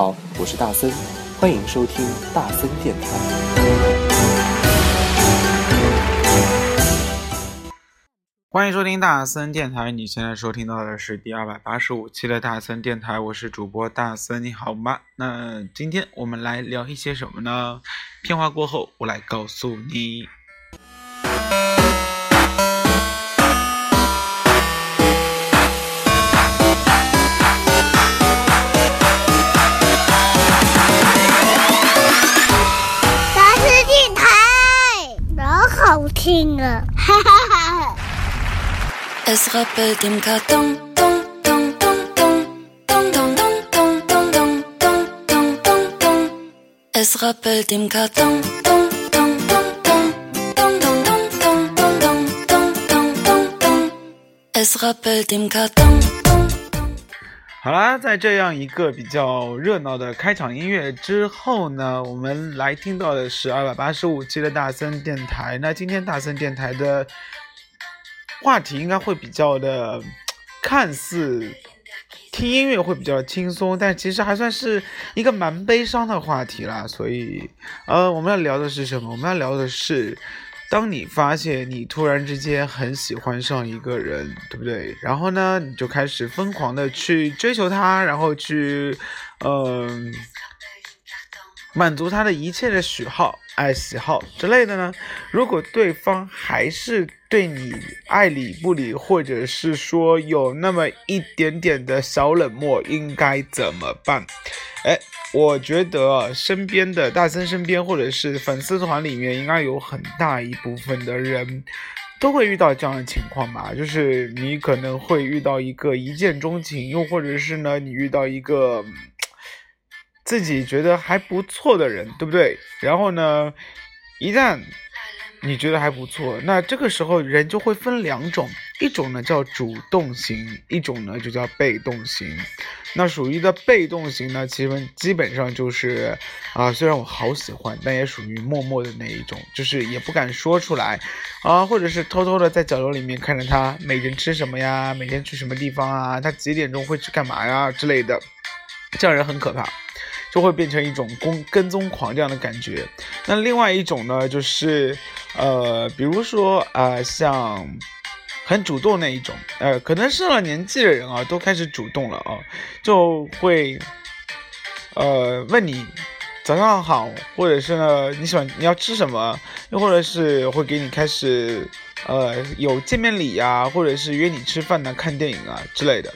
好，我是大森，欢迎收听大森电台。欢迎收听大森电台，你现在收听到的是第二百八十五期的大森电台，我是主播大森，你好吗？那今天我们来聊一些什么呢？片花过后，我来告诉你。Es rappelt im Karton. Es rappelt im Karton. Es rappelt im Karton. 好啦，在这样一个比较热闹的开场音乐之后呢，我们来听到的是二百八十五期的大森电台。那今天大森电台的话题应该会比较的，看似听音乐会比较轻松，但其实还算是一个蛮悲伤的话题啦。所以，呃，我们要聊的是什么？我们要聊的是。当你发现你突然之间很喜欢上一个人，对不对？然后呢，你就开始疯狂的去追求他，然后去，嗯、满足他的一切的喜好、爱喜好之类的呢？如果对方还是对你爱理不理，或者是说有那么一点点的小冷漠，应该怎么办？哎，我觉得身边的大森身边，或者是粉丝团里面，应该有很大一部分的人都会遇到这样的情况吧。就是你可能会遇到一个一见钟情，又或者是呢，你遇到一个自己觉得还不错的人，对不对？然后呢，一旦你觉得还不错，那这个时候人就会分两种，一种呢叫主动型，一种呢就叫被动型。那属于的被动型呢，其实基本上就是啊、虽然我好喜欢，但也属于默默的那一种，就是也不敢说出来啊、或者是偷偷的在角落里面看着他每天吃什么呀，每天去什么地方啊，他几点钟会去干嘛呀之类的，这样人很可怕。就会变成一种跟跟踪狂这样的感觉。那另外一种呢，就是呃，比如说呃，像很主动那一种，呃，可能上了年纪的人啊，都开始主动了啊，就会呃问你早上好，或者是呢你喜欢你要吃什么，又或者是会给你开始呃有见面礼呀、或者是约你吃饭呐、看电影啊之类的。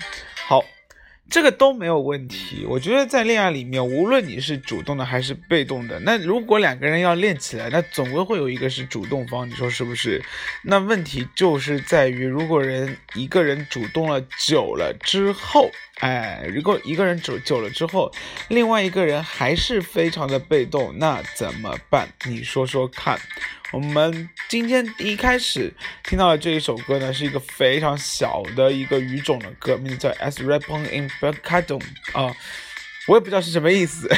好。这个都没有问题。我觉得在恋爱里面，无论你是主动的还是被动的，那如果两个人要练起来，那总归会有一个是主动方，你说是不是？那问题就是在于，如果人一个人主动了久了之后，哎，如果一个人久久了之后，另外一个人还是非常的被动，那怎么办？你说说看。我们今天一开始听到的这一首歌呢，是一个非常小的一个语种的歌，名字叫《As Rapon in b e r c a d o m 啊，我也不知道是什么意思，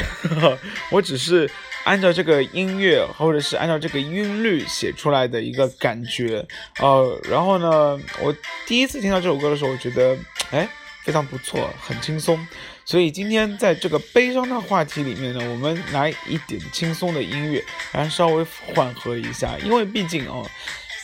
我只是按照这个音乐或者是按照这个音律写出来的一个感觉，呃，然后呢，我第一次听到这首歌的时候，我觉得哎非常不错，很轻松。所以今天在这个悲伤的话题里面呢，我们来一点轻松的音乐，来稍微缓和一下，因为毕竟哦，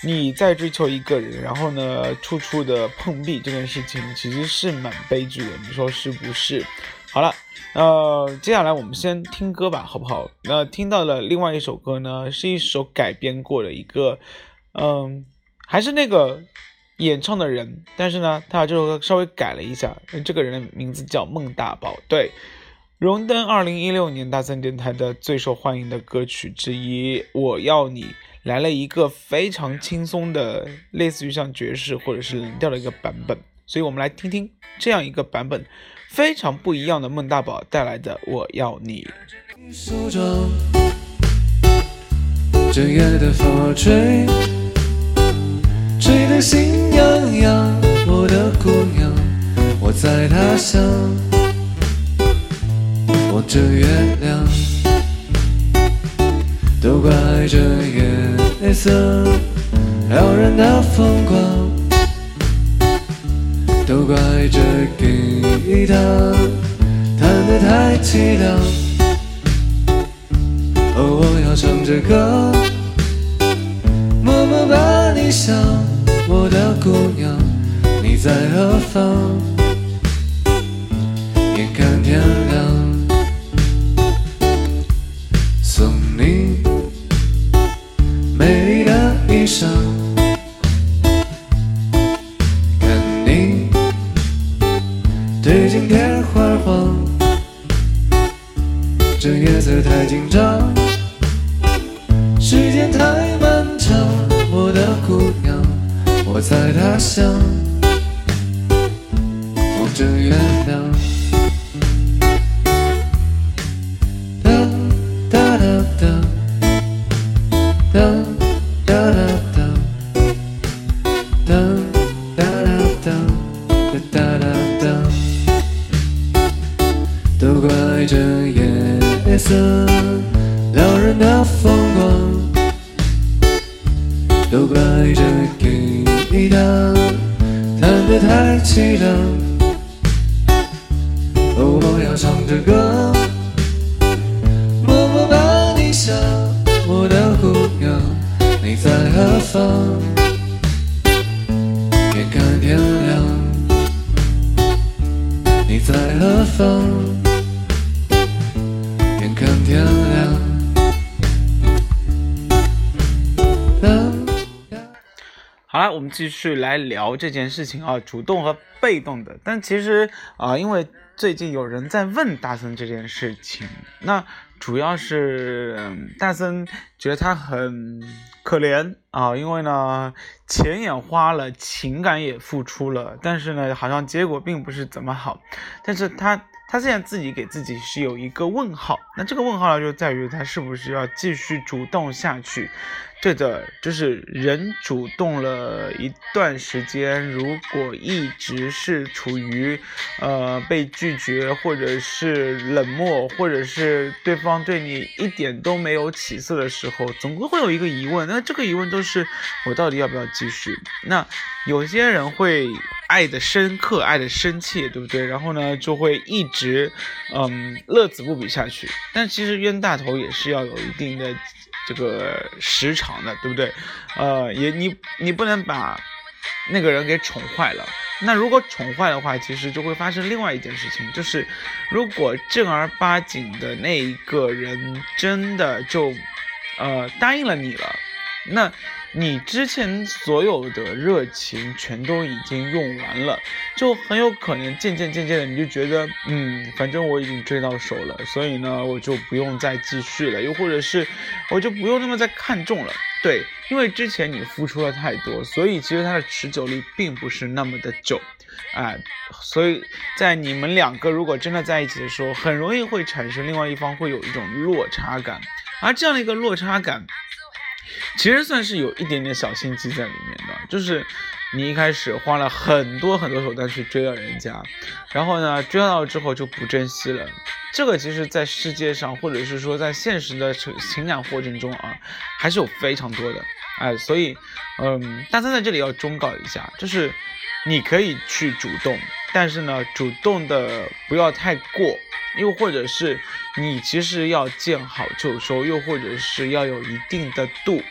你在追求一个人，然后呢，处处的碰壁这件事情其实是蛮悲剧的，你说是不是？好了，呃，接下来我们先听歌吧，好不好？那听到了另外一首歌呢，是一首改编过的一个，嗯，还是那个。演唱的人，但是呢，他把这首歌稍微改了一下，这个人的名字叫孟大宝，对，荣登二零一六年大森电台的最受欢迎的歌曲之一，《我要你》来了一个非常轻松的，类似于像爵士或者是冷调的一个版本，所以我们来听听这样一个版本非常不一样的孟大宝带来的《我要你》。正月的风吹，心痒痒。我的姑娘，我在他乡，望着月亮，都怪这夜色撩人的风光，都怪这吉他弹得太凄凉。哦，我要唱着歌，默默把你想，的姑娘，你在何方？好了，我们继续来聊这件事情啊，主动和被动的。但其实啊、因为最近有人在问大森这件事情，那主要是、大森觉得他很可怜啊，因为呢钱也花了，情感也付出了，但是呢好像结果并不是怎么好。但是他他现在自己给自己是有一个问号，那这个问号呢就在于他是不是要继续主动下去。对的，就是人主动了一段时间，如果一直是处于呃被拒绝，或者是冷漠，或者是对方对你一点都没有起色的时候，总归会有一个疑问。那这个疑问都是我到底要不要继续？那有些人会爱的深刻，爱的深切，对不对？然后呢，就会一直嗯乐此不疲下去。但其实冤大头也是要有一定的这个时长的，对不对？呃，也你你不能把那个人给宠坏了。那如果宠坏的话，其实就会发生另外一件事情，就是如果正儿八经的那一个人真的就呃答应了你了，那你之前所有的热情全都已经用完了，就很有可能渐渐渐渐的你就觉得，嗯，反正我已经追到手了，所以呢，我就不用再继续了，又或者是我就不用那么再看重了。对，因为之前你付出了太多，所以其实它的持久力并不是那么的久，啊、所以在你们两个如果真的在一起的时候，很容易会产生另外一方会有一种落差感，而这样的一个落差感，其实算是有一点点小心机在里面的，就是你一开始花了很多很多手段去追到人家，然后呢追到之后就不珍惜了。这个其实，在世界上，或者是说在现实的情情感过程中啊，还是有非常多的，哎，所以，嗯，大三在这里要忠告一下，就是你可以去主动，但是呢，主动的不要太过，又或者是你其实要见好就收，又或者是要有一定的度，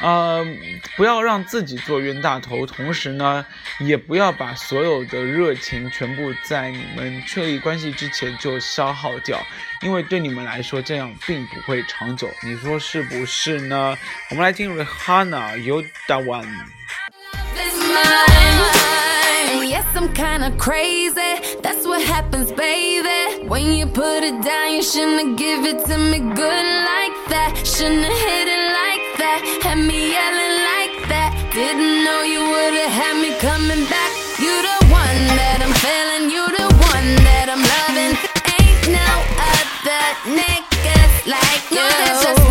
呃，不要让自己做冤大头，同时呢，也不要把所有的热情全部在你们确立关系之前就消耗掉，因为对你们来说这样并不会长久，你说是不是呢？我们来听 Rihanna 有 da one。This mine. And yes, I'm kinda crazy. That's what happens, baby. When you put it down, you shouldn't give it to me good like that. Shouldn't have hit it like that. Had me yelling like that. Didn't know you would've had me coming back. You the one that I'm feeling. You the one that I'm loving. Ain't no other niggas like you. There's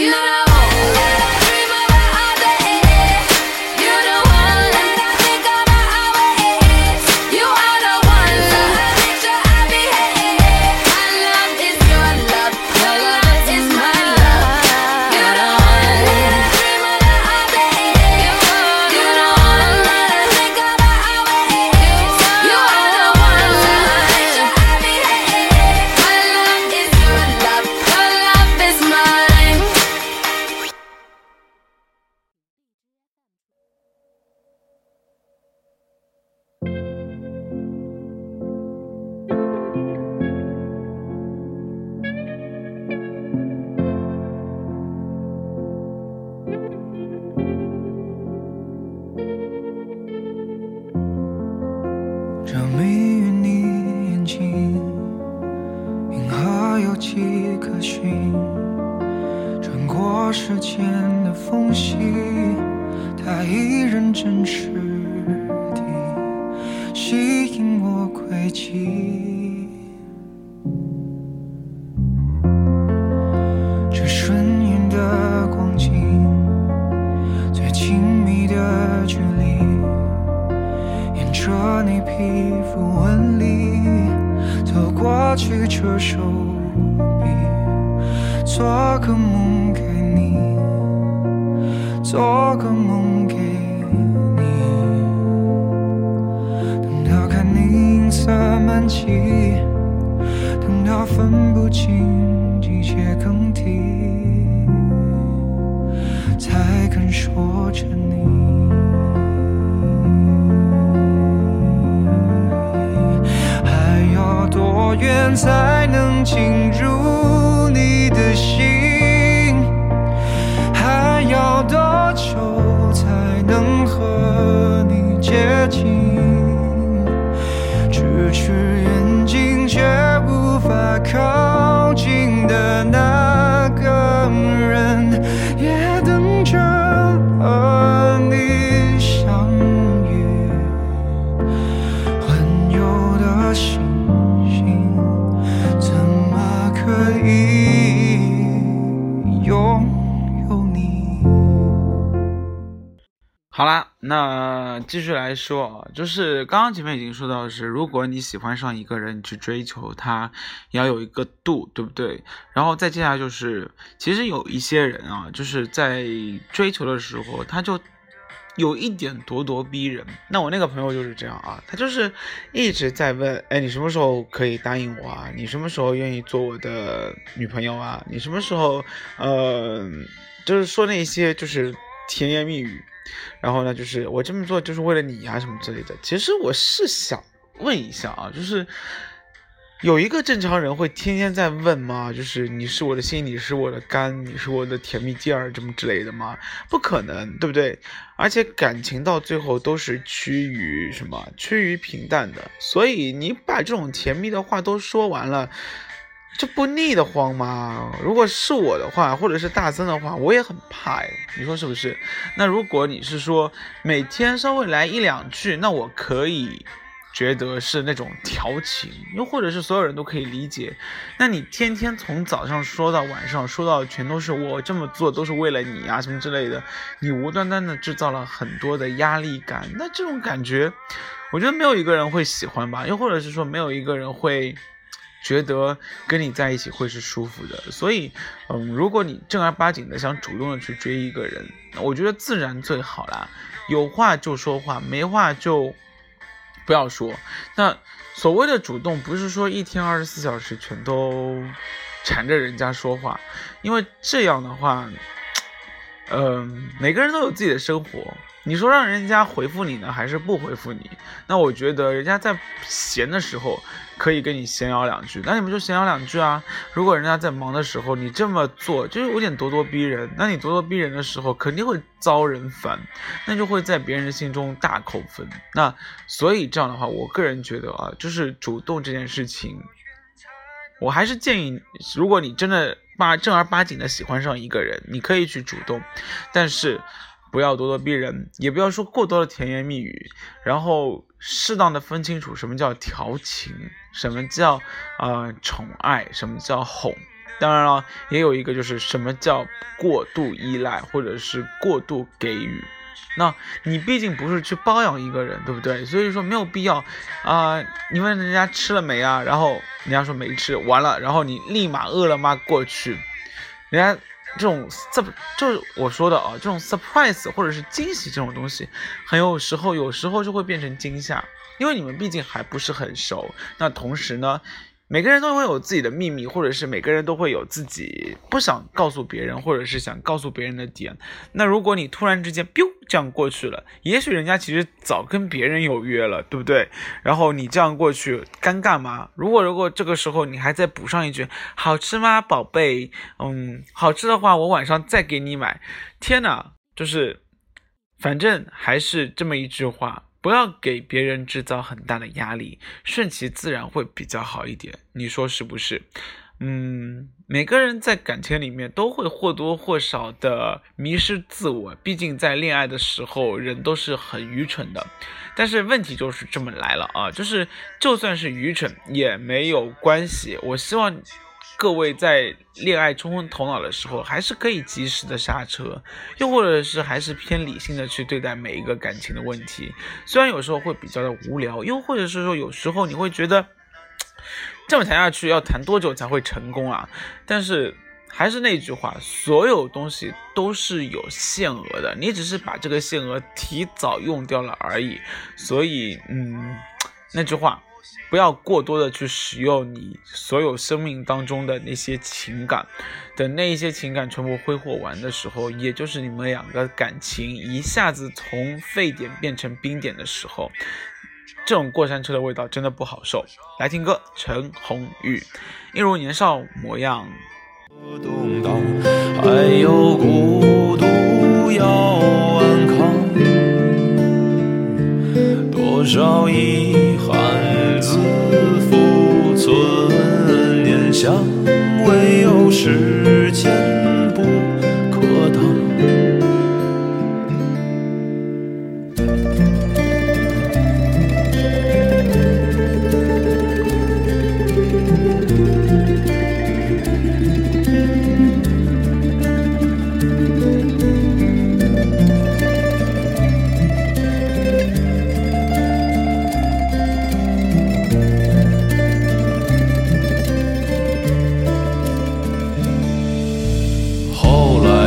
you know. 依起，等到分不清季节更替，才肯说着你。还要多远才能进入继续来说啊，就是刚刚前面已经说到的是，如果你喜欢上一个人，你去追求他，你要有一个度，对不对？然后再接下来就是，其实有一些人啊，就是在追求的时候，他就有一点咄咄逼人。那我那个朋友就是这样啊，他就是一直在问，哎，你什么时候可以答应我啊？你什么时候愿意做我的女朋友啊？你什么时候，呃，就是说那些就是甜言蜜语。然后呢，就是我这么做就是为了你呀、什么之类的。其实我是想问一下啊，就是有一个正常人会天天在问吗？就是你是我的心，你是我的肝，你是我的甜蜜剂儿，这么之类的吗？不可能，对不对？而且感情到最后都是趋于什么？趋于平淡的。所以你把这种甜蜜的话都说完了。这不腻得慌吗？如果是我的话，或者是大森的话，我也很怕哎，你说是不是？那如果你是说每天稍微来一两句，那我可以觉得是那种调情，又或者是所有人都可以理解。那你天天从早上说到晚上，说到全都是我这么做都是为了你啊什么之类的，你无端端的制造了很多的压力感，那这种感觉，我觉得没有一个人会喜欢吧，又或者是说没有一个人会。觉得跟你在一起会是舒服的，所以，嗯，如果你正儿八经的想主动的去追一个人，我觉得自然最好啦，有话就说话，没话就不要说。那所谓的主动，不是说一天二十四小时全都缠着人家说话，因为这样的话，嗯，每个人都有自己的生活。你说让人家回复你呢，还是不回复你？那我觉得人家在闲的时候可以跟你闲聊两句，那你们就闲聊两句啊。如果人家在忙的时候，你这么做就是有点咄咄逼人。那你咄咄逼人的时候，肯定会遭人烦，那就会在别人心中大扣分。那所以这样的话，我个人觉得啊，就是主动这件事情，我还是建议，如果你真的八正儿八经的喜欢上一个人，你可以去主动，但是。不要咄咄逼人，也不要说过多的甜言蜜语，然后适当的分清楚什么叫调情，什么叫呃宠爱，什么叫哄。当然了，也有一个就是什么叫过度依赖，或者是过度给予。那你毕竟不是去包养一个人，对不对？所以说没有必要啊、你问人家吃了没啊，然后人家说没吃，完了，然后你立马饿了么过去，人家。这种 sur 就是我说的啊，这种 surprise 或者是惊喜这种东西，很有时候有时候就会变成惊吓，因为你们毕竟还不是很熟。那同时呢，每个人都会有自己的秘密，或者是每个人都会有自己不想告诉别人，或者是想告诉别人的点。那如果你突然之间 biu 这样过去了，也许人家其实早跟别人有约了，对不对？然后你这样过去，尴尬吗？如果如果这个时候你还再补上一句“好吃吗，宝贝”，嗯，好吃的话我晚上再给你买。天哪，就是，反正还是这么一句话，不要给别人制造很大的压力，顺其自然会比较好一点。你说是不是？嗯，每个人在感情里面都会或多或少的迷失自我，毕竟在恋爱的时候，人都是很愚蠢的。但是问题就是这么来了啊，就是就算是愚蠢也没有关系。我希望各位在恋爱冲昏头脑的时候，还是可以及时的刹车，又或者是还是偏理性的去对待每一个感情的问题。虽然有时候会比较的无聊，又或者是说有时候你会觉得。这么谈下去要谈多久才会成功啊？但是还是那句话，所有东西都是有限额的，你只是把这个限额提早用掉了而已。所以，嗯，那句话，不要过多的去使用你所有生命当中的那些情感，等那一些情感全部挥霍完的时候，也就是你们两个感情一下子从沸点变成冰点的时候。这种过山车的味道真的不好受。来听歌，陈鸿宇，一如年少模样。还有孤独要安康，多少遗憾自负存念想，唯有时间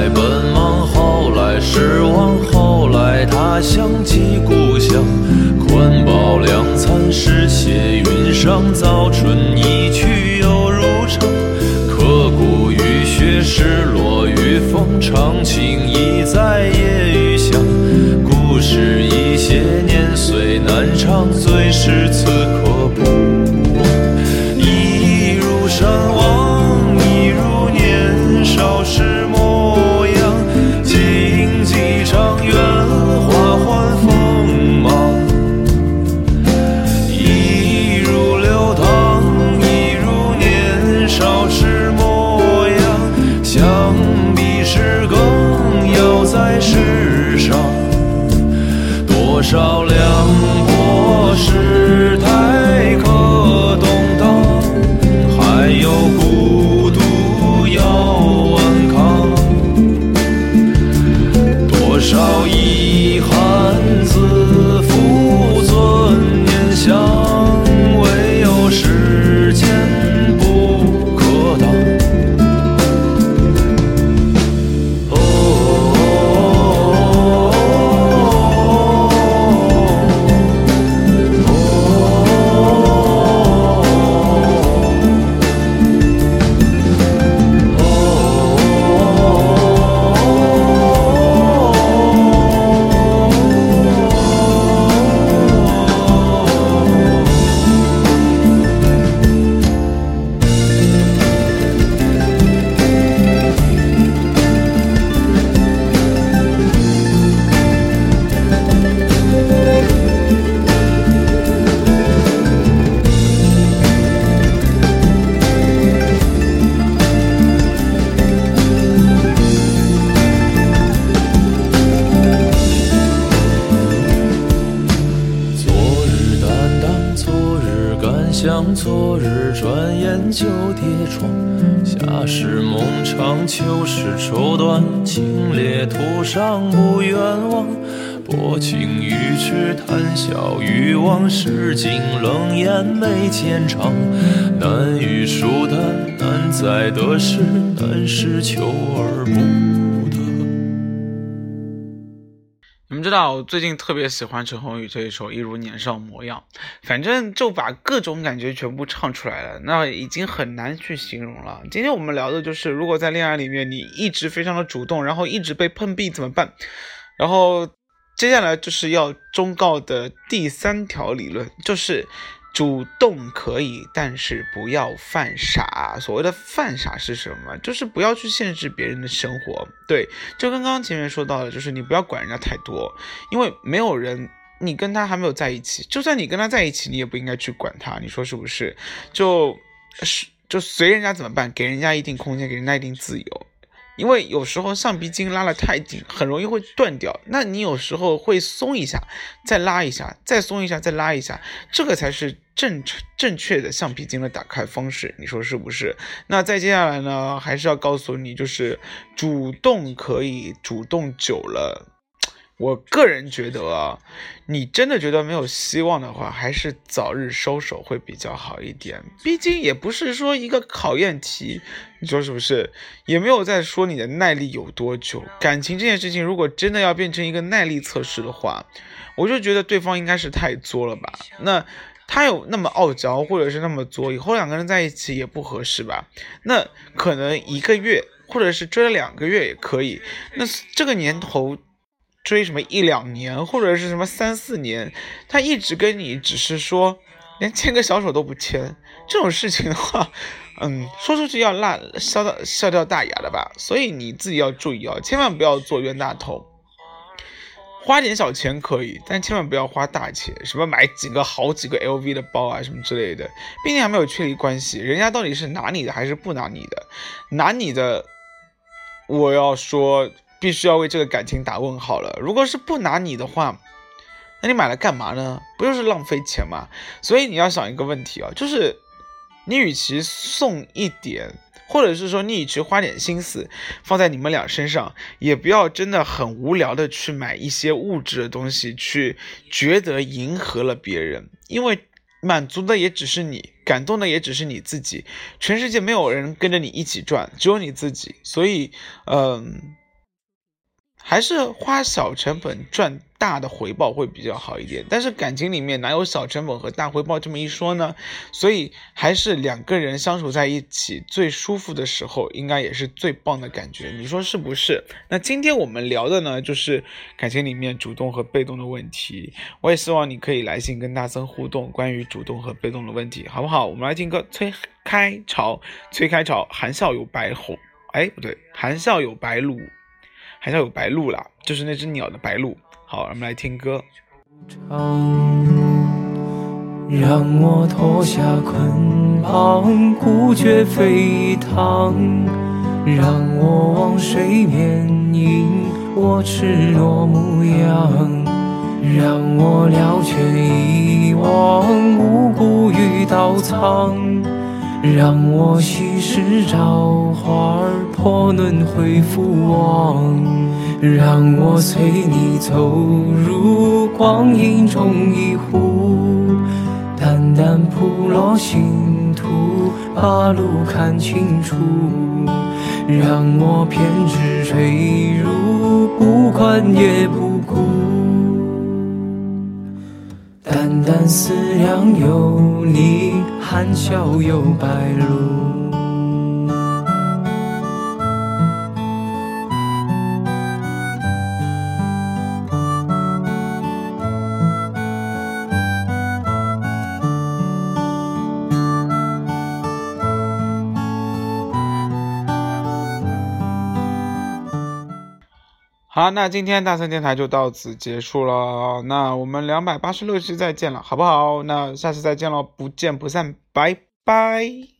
来奔忙，后来失望，后来他想起故乡，困饱两餐，诗写云上，早春一去又如常，刻骨雨雪，失落雨风，长情已在夜雨响，故事一些年岁难长，最是此刻不照亮情于痴，谈笑于往事，尽冷眼眉间长。难遇疏淡，难在得失，难是求而不得。你们知道，我最近特别喜欢陈鸿宇这一首《一如年少模样》，反正就把各种感觉全部唱出来了，那已经很难去形容了。今天我们聊的就是，如果在恋爱里面你一直非常的主动，然后一直被碰壁怎么办？然后接下来就是要忠告的第三条理论，就是主动可以，但是不要犯傻。所谓的犯傻是什么？就是不要去限制别人的生活。对，就跟刚刚前面说到的，就是你不要管人家太多，因为没有人。你跟他还没有在一起，就算你跟他在一起，你也不应该去管他，你说是不是？就是就随人家怎么办，给人家一定空间，给人家一定自由。因为有时候橡皮筋拉了太紧，很容易会断掉。那你有时候会松一下，再拉一下，再松一下，再拉一下，这个才是正正确的橡皮筋的打开方式。你说是不是？那再接下来呢，还是要告诉你，就是主动可以，主动久了。我个人觉得啊，你真的觉得没有希望的话，还是早日收手会比较好一点。毕竟也不是说一个考验题，你说是不是？也没有在说你的耐力有多久。感情这件事情，如果真的要变成一个耐力测试的话，我就觉得对方应该是太作了吧？那他有那么傲娇，或者是那么作，以后两个人在一起也不合适吧？那可能一个月，或者是追了两个月也可以。那这个年头。追什么一两年或者是什么三四年，他一直跟你只是说，连牵个小手都不牵，这种事情的话，嗯，说出去要辣笑到笑掉大牙的吧。所以你自己要注意啊，千万不要做冤大头。花点小钱可以，但千万不要花大钱，什么买几个好几个 LV 的包啊什么之类的，毕竟还没有确立关系，人家到底是拿你的还是不拿你的？拿你的，我要说。必须要为这个感情打问号了。如果是不拿你的话，那你买了干嘛呢？不就是浪费钱吗？所以你要想一个问题啊，就是你与其送一点，或者是说你与其花点心思放在你们俩身上，也不要真的很无聊的去买一些物质的东西，去觉得迎合了别人，因为满足的也只是你，感动的也只是你自己。全世界没有人跟着你一起转，只有你自己。所以，嗯。还是花小成本赚大的回报会比较好一点，但是感情里面哪有小成本和大回报这么一说呢？所以还是两个人相处在一起最舒服的时候，应该也是最棒的感觉，你说是不是？那今天我们聊的呢，就是感情里面主动和被动的问题。我也希望你可以来信跟大森互动，关于主动和被动的问题，好不好？我们来听歌，崔开朝，崔开朝，含笑有白虎，哎，不对，含笑有白鹿。还像有白鹭啦，就是那只鸟的白鹭。好，我们来听歌。让我脱下捆绑，孤绝飞腾；让我往水面迎我赤裸模样；让我了却遗忘无辜与刀藏；让我稀释朝花儿破轮回复往。让我随你走入光阴中一壶，淡淡铺落星途，把路看清楚。让我偏执坠入，不管也不顾。淡淡思量有你，含笑又白露。好，那今天大森电台就到此结束了。那我们两百八十六期再见了，好不好？那下次再见喽，不见不散，拜拜。